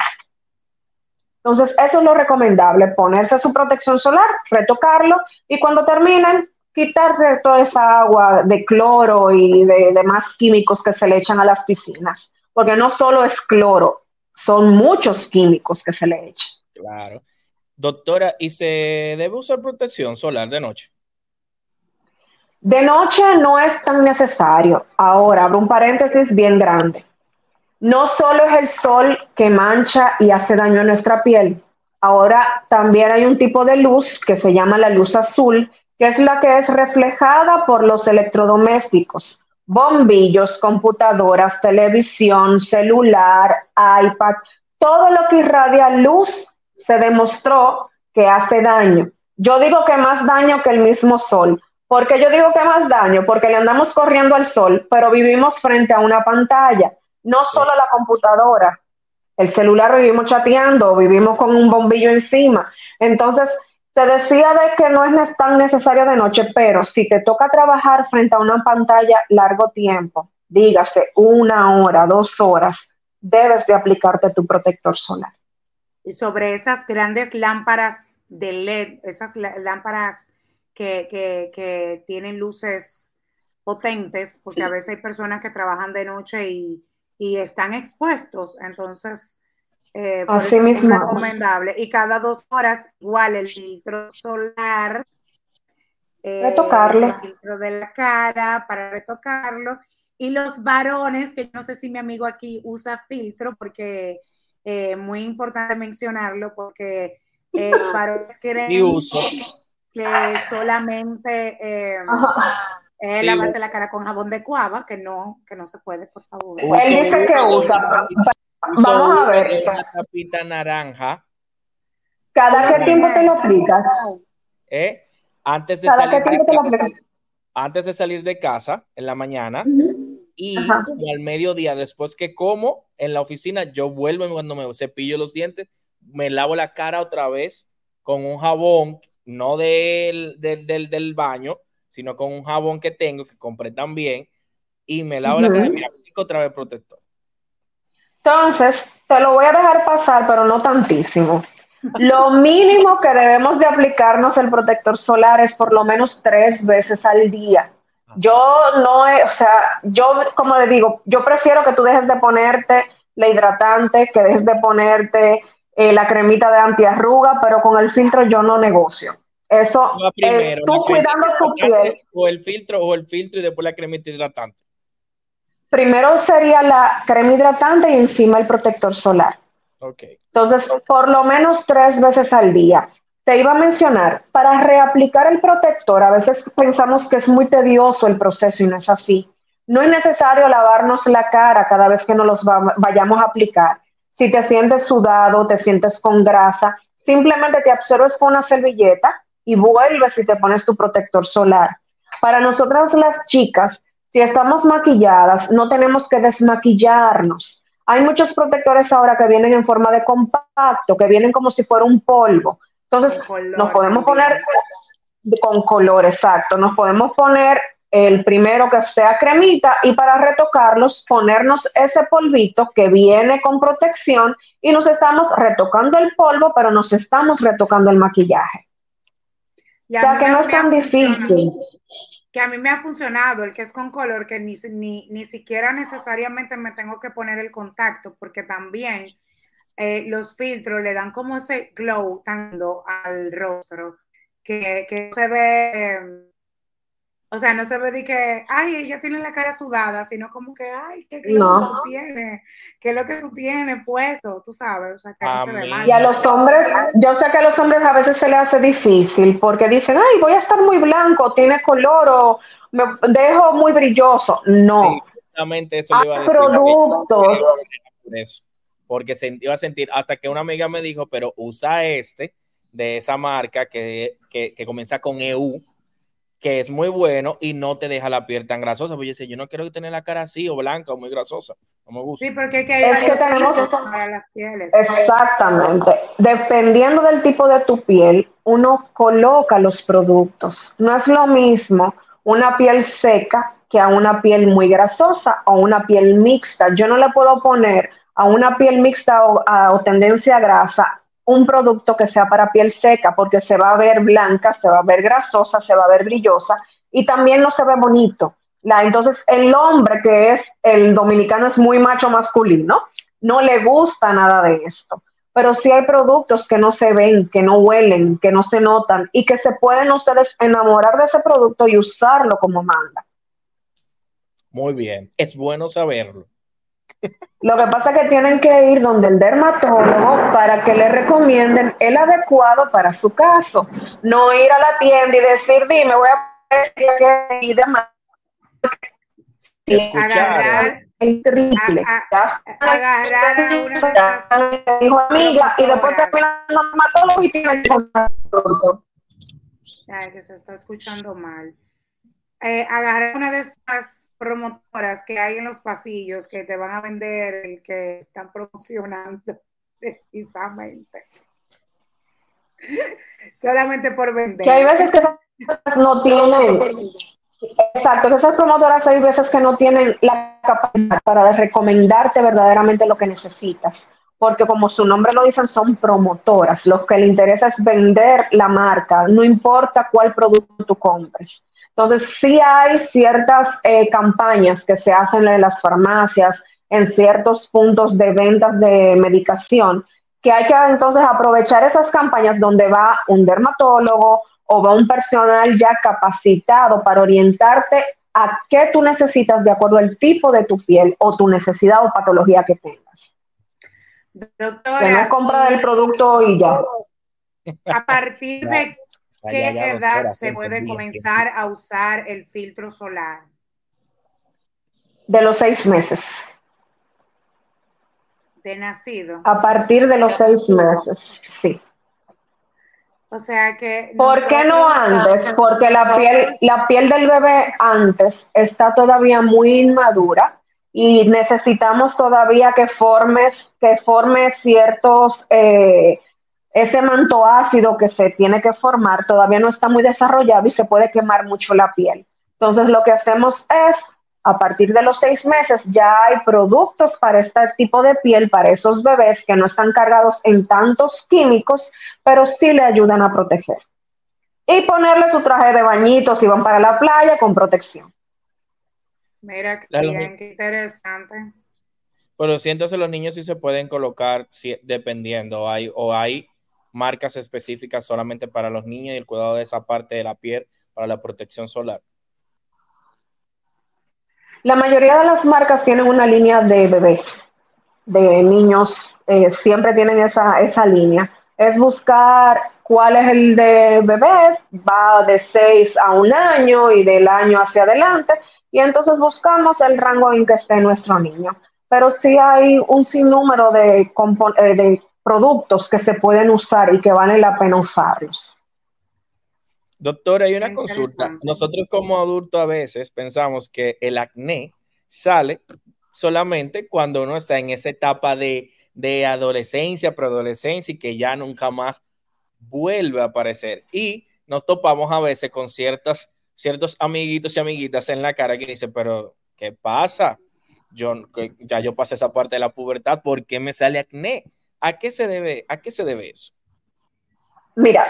Entonces, eso es lo recomendable, ponerse su protección solar, retocarlo y cuando terminen, quitarse toda esa agua de cloro y de demás químicos que se le echan a las piscinas, porque no solo es cloro, son muchos químicos que se le echan. Claro. Doctora, ¿y se debe usar protección solar de noche? De noche no es tan necesario. Ahora, abro un paréntesis bien grande. No solo es el sol que mancha y hace daño a nuestra piel. Ahora también hay un tipo de luz que se llama la luz azul, que es la que es reflejada por los electrodomésticos, bombillos, computadoras, televisión, celular, iPad, todo lo que irradia luz se demostró que hace daño. Yo digo que más daño que el mismo sol. ¿Por qué yo digo que más daño? Porque le andamos corriendo al sol, pero vivimos frente a una pantalla, no solo la computadora. El celular vivimos chateando, vivimos con un bombillo encima. Entonces, te decía de que no es tan necesario de noche, pero si te toca trabajar frente a una pantalla largo tiempo, dígase una hora, dos horas, debes de aplicarte tu protector solar. Y sobre esas grandes lámparas de LED, esas lámparas que, tienen luces potentes, porque a veces hay personas que trabajan de noche y, y están expuestos, entonces eh, Así mismo. Es recomendable. Y cada dos horas, igual el filtro solar. Eh, retocarlo. El filtro de la cara para retocarlo. Y los varones, que no sé si mi amigo aquí usa filtro, porque eh, muy importante mencionarlo, porque eh, (laughs) varones quieren que solamente eh, eh, lavarse la cara con jabón de cuava, que no, que no se puede, por favor. Él dice que usa Vamos a ver. Una tapita naranja. ¿Cada qué tiempo te lo aplicas? ¿Eh? Antes de salir de casa, antes de salir de casa en la mañana y como al mediodía después que como en la oficina yo vuelvo cuando me cepillo los dientes me lavo la cara otra vez con un jabón no del, del, del, baño sino con un jabón que tengo que compré también y me lavo la cara y otra vez protector Entonces, te lo voy a dejar pasar, pero no tantísimo. Lo mínimo que debemos de aplicarnos el protector solar es por lo menos tres veces al día. Yo no, he, o sea, yo como le digo, yo prefiero que tú dejes de ponerte la hidratante, que dejes de ponerte eh, la cremita de antiarruga, pero con el filtro yo no negocio. Eso, eh, tú cuidando tu piel. O el filtro, o el filtro y después la cremita hidratante. Primero sería la crema hidratante y encima el protector solar. Okay. Entonces, por lo menos tres veces al día. Te iba a mencionar, para reaplicar el protector, a veces pensamos que es muy tedioso el proceso y no es así. No es necesario lavarnos la cara cada vez que nos los vayamos a aplicar. Si te sientes sudado, te sientes con grasa, simplemente te absorbes con una servilleta y vuelves y te pones tu protector solar. Para nosotras las chicas, si estamos maquilladas, no tenemos que desmaquillarnos. Hay muchos protectores ahora que vienen en forma de compacto, que vienen como si fuera un polvo. Entonces, nos podemos poner con color, exacto. Nos podemos poner el primero que sea cremita y para retocarlos ponernos ese polvito que viene con protección y nos estamos retocando el polvo, pero nos estamos retocando el maquillaje. o sea que no es tan difícil. Que a mí me ha funcionado el que es con color, que ni, ni, ni siquiera necesariamente me tengo que poner el contacto, porque también eh, los filtros le dan como ese glow tanto al rostro, que, que se ve... O sea, no se ve de que, ay, ella tiene la cara sudada, sino como que, ay, qué no. tú tienes, qué es lo que tú tienes puesto, tú sabes, o sea, que no se ve mal. Y a los hombres, yo sé que a los hombres a veces se les hace difícil porque dicen, ay, voy a estar muy blanco, tiene color o me dejo muy brilloso. No. Sí, justamente eso le iba a decir. productos. porque se iba a sentir, hasta que una amiga me dijo, pero usa este de esa marca que, que, que comienza con EU que es muy bueno y no te deja la piel tan grasosa. Pues yo decía, yo no quiero tener la cara así o blanca o muy grasosa. No me gusta. Sí, porque hay que hay es que para las pieles. Exactamente. Dependiendo del tipo de tu piel, uno coloca los productos. No es lo mismo una piel seca que a una piel muy grasosa o una piel mixta. Yo no le puedo poner a una piel mixta o, o tendencia a grasa un producto que sea para piel seca, porque se va a ver blanca, se va a ver grasosa, se va a ver brillosa y también no se ve bonito. La, entonces, el hombre que es el dominicano es muy macho masculino, no le gusta nada de esto. Pero sí hay productos que no se ven, que no huelen, que no se notan y que se pueden ustedes enamorar de ese producto y usarlo como manda. Muy bien, es bueno saberlo. Lo que pasa es que tienen que ir donde el dermatólogo para que le recomienden el adecuado para su caso. No ir a la tienda y decir, dime, voy a que y demás. Agarrar, triple. agarrar a una de esas. Dijo amiga, y después termina el dermatólogo y tiene que se está escuchando mal. Eh, agarrar una de esas promotoras que hay en los pasillos que te van a vender el que están promocionando (laughs) precisamente. Solamente por vender. Que hay veces que no tienen. Exacto, esas promotoras hay veces que no tienen la capacidad para recomendarte verdaderamente lo que necesitas, porque como su nombre lo dicen, son promotoras. Lo que le interesa es vender la marca, no importa cuál producto tú compres. Entonces, sí hay ciertas eh, campañas que se hacen en las farmacias, en ciertos puntos de ventas de medicación, que hay que entonces aprovechar esas campañas donde va un dermatólogo o va un personal ya capacitado para orientarte a qué tú necesitas de acuerdo al tipo de tu piel o tu necesidad o patología que tengas. Doctora, que no compra el producto y ya. A partir de ¿Qué edad se puede comenzar a usar el filtro solar? De los seis meses. De nacido. A partir de los seis meses, sí. O sea que. ¿Por qué no antes? Porque la piel, la piel del bebé antes está todavía muy inmadura y necesitamos todavía que formes, que forme ciertos eh, ese manto ácido que se tiene que formar todavía no está muy desarrollado y se puede quemar mucho la piel. Entonces lo que hacemos es a partir de los seis meses ya hay productos para este tipo de piel, para esos bebés que no están cargados en tantos químicos, pero sí le ayudan a proteger. Y ponerle su traje de bañito si van para la playa con protección. Mira, qué interesante. Pero si entonces los niños sí se pueden colocar dependiendo, hay, o hay marcas específicas solamente para los niños y el cuidado de esa parte de la piel para la protección solar. La mayoría de las marcas tienen una línea de bebés, de niños, eh, siempre tienen esa, esa línea. Es buscar cuál es el de bebés, va de 6 a un año y del año hacia adelante, y entonces buscamos el rango en que esté nuestro niño. Pero sí hay un sinnúmero de, eh, de productos que se pueden usar y que vale la pena usarlos. Doctora, hay una consulta. Nosotros como adultos a veces pensamos que el acné sale solamente cuando uno está en esa etapa de, adolescencia, preadolescencia y que ya nunca más vuelve a aparecer. Y nos topamos a veces con ciertas, ciertos amiguitos y amiguitas en la cara que dicen, pero ¿qué pasa? Yo, ya yo pasé esa parte de la pubertad, ¿por qué me sale acné? ¿A qué se debe, a qué se debe eso? Mira,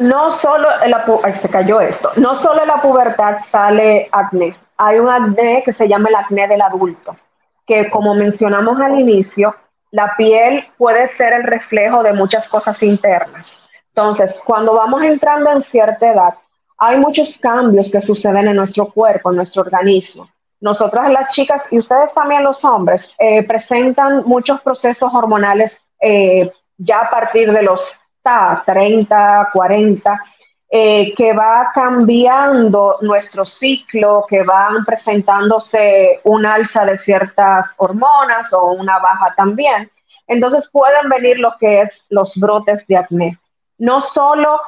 no solo la se cayó esto, no solo en la pubertad sale acné, hay un acné que se llama el acné del adulto, que como mencionamos al inicio, la piel puede ser el reflejo de muchas cosas internas. Entonces, cuando vamos entrando en cierta edad, hay muchos cambios que suceden en nuestro cuerpo, en nuestro organismo. Nosotras las chicas y ustedes también los hombres eh, presentan muchos procesos hormonales eh, ya a partir de los 30, 40, eh, que va cambiando nuestro ciclo, que van presentándose un alza de ciertas hormonas o una baja también. Entonces pueden venir lo que es los brotes de acné. No solo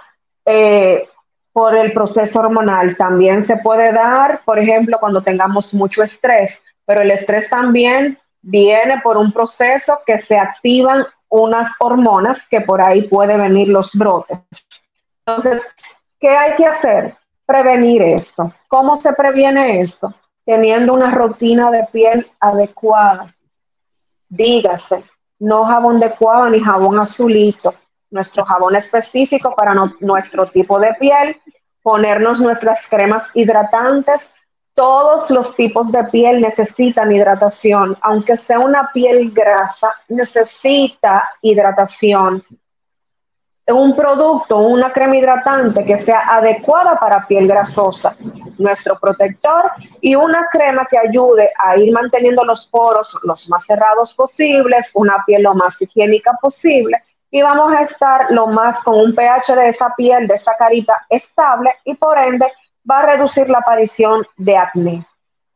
eh, por el proceso hormonal, también se puede dar, por ejemplo, cuando tengamos mucho estrés, pero el estrés también viene por un proceso que se activan unas hormonas que por ahí puede venir los brotes. Entonces, ¿qué hay que hacer? Prevenir esto. ¿Cómo se previene esto? Teniendo una rutina de piel adecuada. Dígase, no jabón de cuava ni jabón azulito, nuestro jabón específico para nuestro tipo de piel, ponernos nuestras cremas hidratantes todos los tipos de piel necesitan hidratación, aunque sea una piel grasa, necesita hidratación. Un producto, una crema hidratante que sea adecuada para piel grasosa, nuestro protector y una crema que ayude a ir manteniendo los poros los más cerrados posibles, una piel lo más higiénica posible. Y vamos a estar lo más con un pH de esa piel, de esa carita estable y por ende va a reducir la aparición de acné.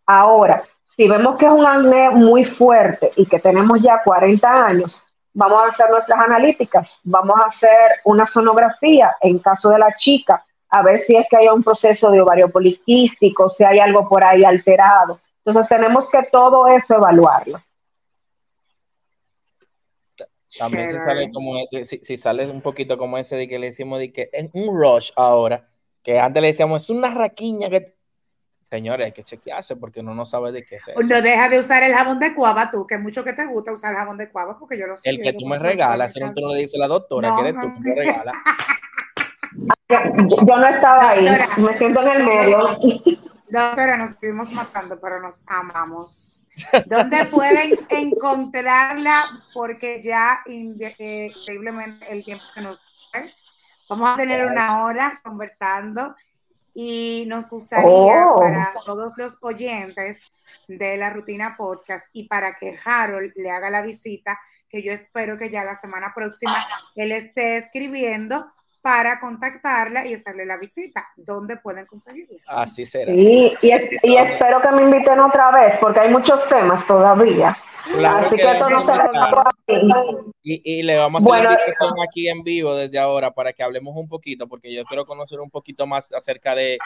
Ahora, si vemos que es un acné muy fuerte y que tenemos ya 40 años, vamos a hacer nuestras analíticas, vamos a hacer una sonografía en caso de la chica, a ver si es que hay un proceso de ovario poliquístico, si hay algo por ahí alterado. Entonces tenemos que todo eso evaluarlo. También si sale, como, e, si, si sale un poquito como ese de que le decimos de que en un rush ahora, que antes le decíamos, es una raquiña que... Señores, hay que chequearse porque uno no sabe de qué es eso. No deja de usar el jabón de cuava tú, que mucho que te gusta usar el jabón de cuava porque yo lo sé. El que tú me regalas, eso no te lo dice la doctora, que eres tú que me regalas. Yo no estaba ahí, me siento en el medio. Doctora, nos estuvimos matando, pero nos amamos. ¿Dónde pueden encontrarla? Porque ya eh, increíblemente el tiempo que nos Vamos a tener una hora conversando y nos gustaría oh. para todos los oyentes de la rutina podcast y para que Harold le haga la visita, que yo espero que ya la semana próxima él esté escribiendo para contactarla y hacerle la visita. ¿Dónde pueden conseguirla? Así será. y, y espero que me inviten otra vez porque hay muchos temas todavía. Así que, esto no se y, y, le vamos a hacer una invitación aquí en vivo desde ahora para que hablemos un poquito, porque yo quiero conocer un poquito más acerca de,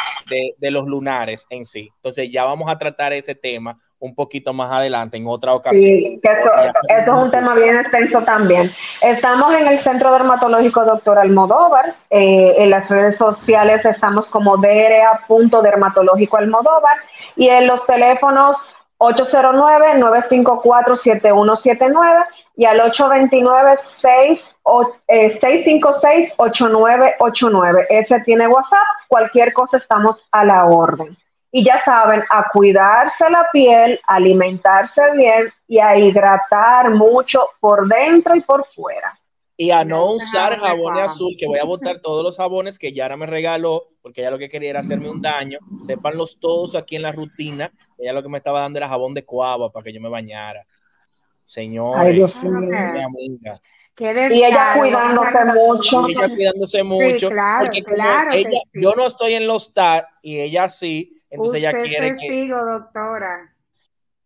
de, los lunares en sí. Entonces ya vamos a tratar ese tema un poquito más adelante en otra ocasión. Sí, que eso, es un tema bien extenso también. Estamos en el Centro Dermatológico Doctor Almodóvar. Eh, en las redes sociales estamos como DRA.dermatológico Almodóvar y en los teléfonos 809-954-7179 y al 829-656-8989. Ese tiene WhatsApp. Cualquier cosa estamos a la orden. Y ya saben, a cuidarse la piel, alimentarse bien y a hidratar mucho por dentro y por fuera. Y a no usar jabones azul, que voy a botar todos los jabones que Yara me regaló, porque ella lo que quería era hacerme un daño. Sépanlos todos aquí en la rutina. Ella lo que me estaba dando era jabón de cuava para que yo me bañara. Señor. Ay, Dios mío. Y ella cuidándose mucho. ella cuidándose mucho. claro, claro. Yo no estoy en los TAR y ella sí entonces usted ella es testigo, doctora.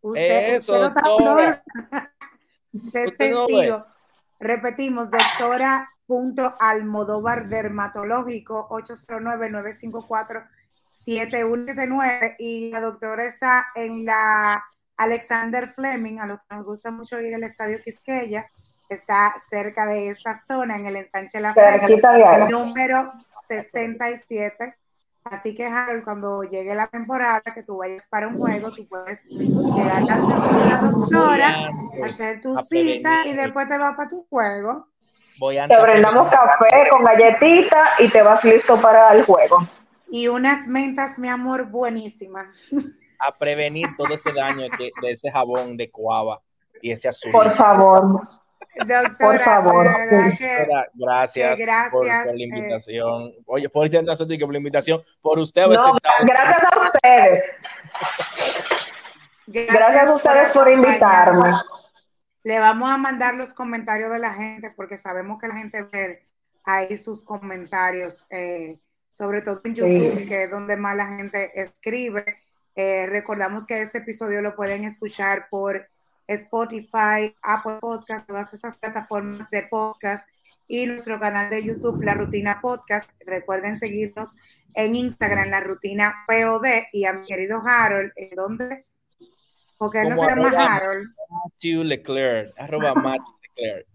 Usted, Eso, doctora. (laughs) usted es testigo. Repetimos, doctora punto Almodóvar Dermatológico 809-954-7179 y la doctora está en la Alexander Fleming, a los que nos gusta mucho ir al Estadio Quisqueya, está cerca de esa zona en el ensanche La Fleming, número 67 Así que, Harold, cuando llegue la temporada que tú vayas para un juego, tú puedes llegar antes de la doctora, hacer tu cita y después te vas para tu juego. te brindamos café con galletita y te vas listo para el juego. Y unas mentas, mi amor, buenísimas. A prevenir todo ese daño de ese jabón de coaba y ese azul. Por favor. Doctora, por favor. gracias, por, la eh, invitación. Oye, por por la invitación, por usted Gracias a ustedes. Gracias, a ustedes por invitarme. Le vamos a mandar los comentarios de la gente porque sabemos que la gente ve ahí sus comentarios, eh, sobre todo en YouTube, que es donde más la gente escribe. Eh, recordamos que este episodio lo pueden escuchar por Spotify, Apple Podcast, todas esas plataformas de podcast y nuestro canal de YouTube, La Rutina Podcast. Recuerden seguirnos en Instagram, La Rutina POD y a mi querido Harold, ¿en dónde es? Porque él no se llama Harold. Matthew Leclerc, arroba Matthew Leclerc.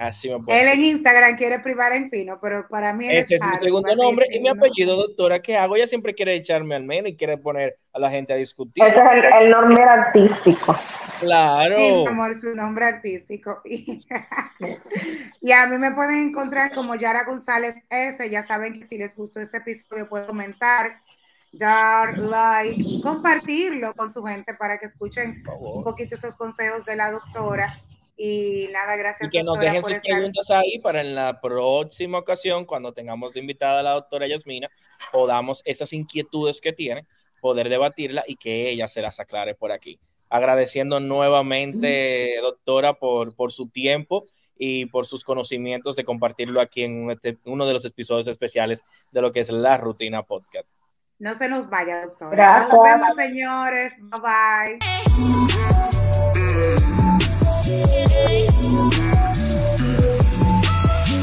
Así me él en Instagram quiere privar en fino, pero para mí Ese es, mi segundo nombre y mi apellido, doctora. ¿Qué hago? Ella siempre quiere echarme al menos y quiere poner a la gente a discutir. Ese es el nombre artístico. Claro. Sí, amor, su nombre artístico. (laughs) Y, a mí me pueden encontrar como Yara González S. Ya saben que si les gustó este episodio pueden comentar, dar like, compartirlo con su gente para que escuchen un poquito esos consejos de la doctora. Y nada, gracias. Y que nos dejen sus preguntas ahí para en la próxima ocasión, cuando tengamos invitada a la doctora Yasmina, podamos esas inquietudes que tiene, poder debatirla y que ella se las aclare por aquí agradeciendo nuevamente, doctora, por, por su tiempo y por sus conocimientos de compartirlo aquí en este, uno de los episodios especiales de lo que es la rutina podcast. No se nos vaya, doctora. Gracias. Nos vemos, señores. Bye bye. Yeah.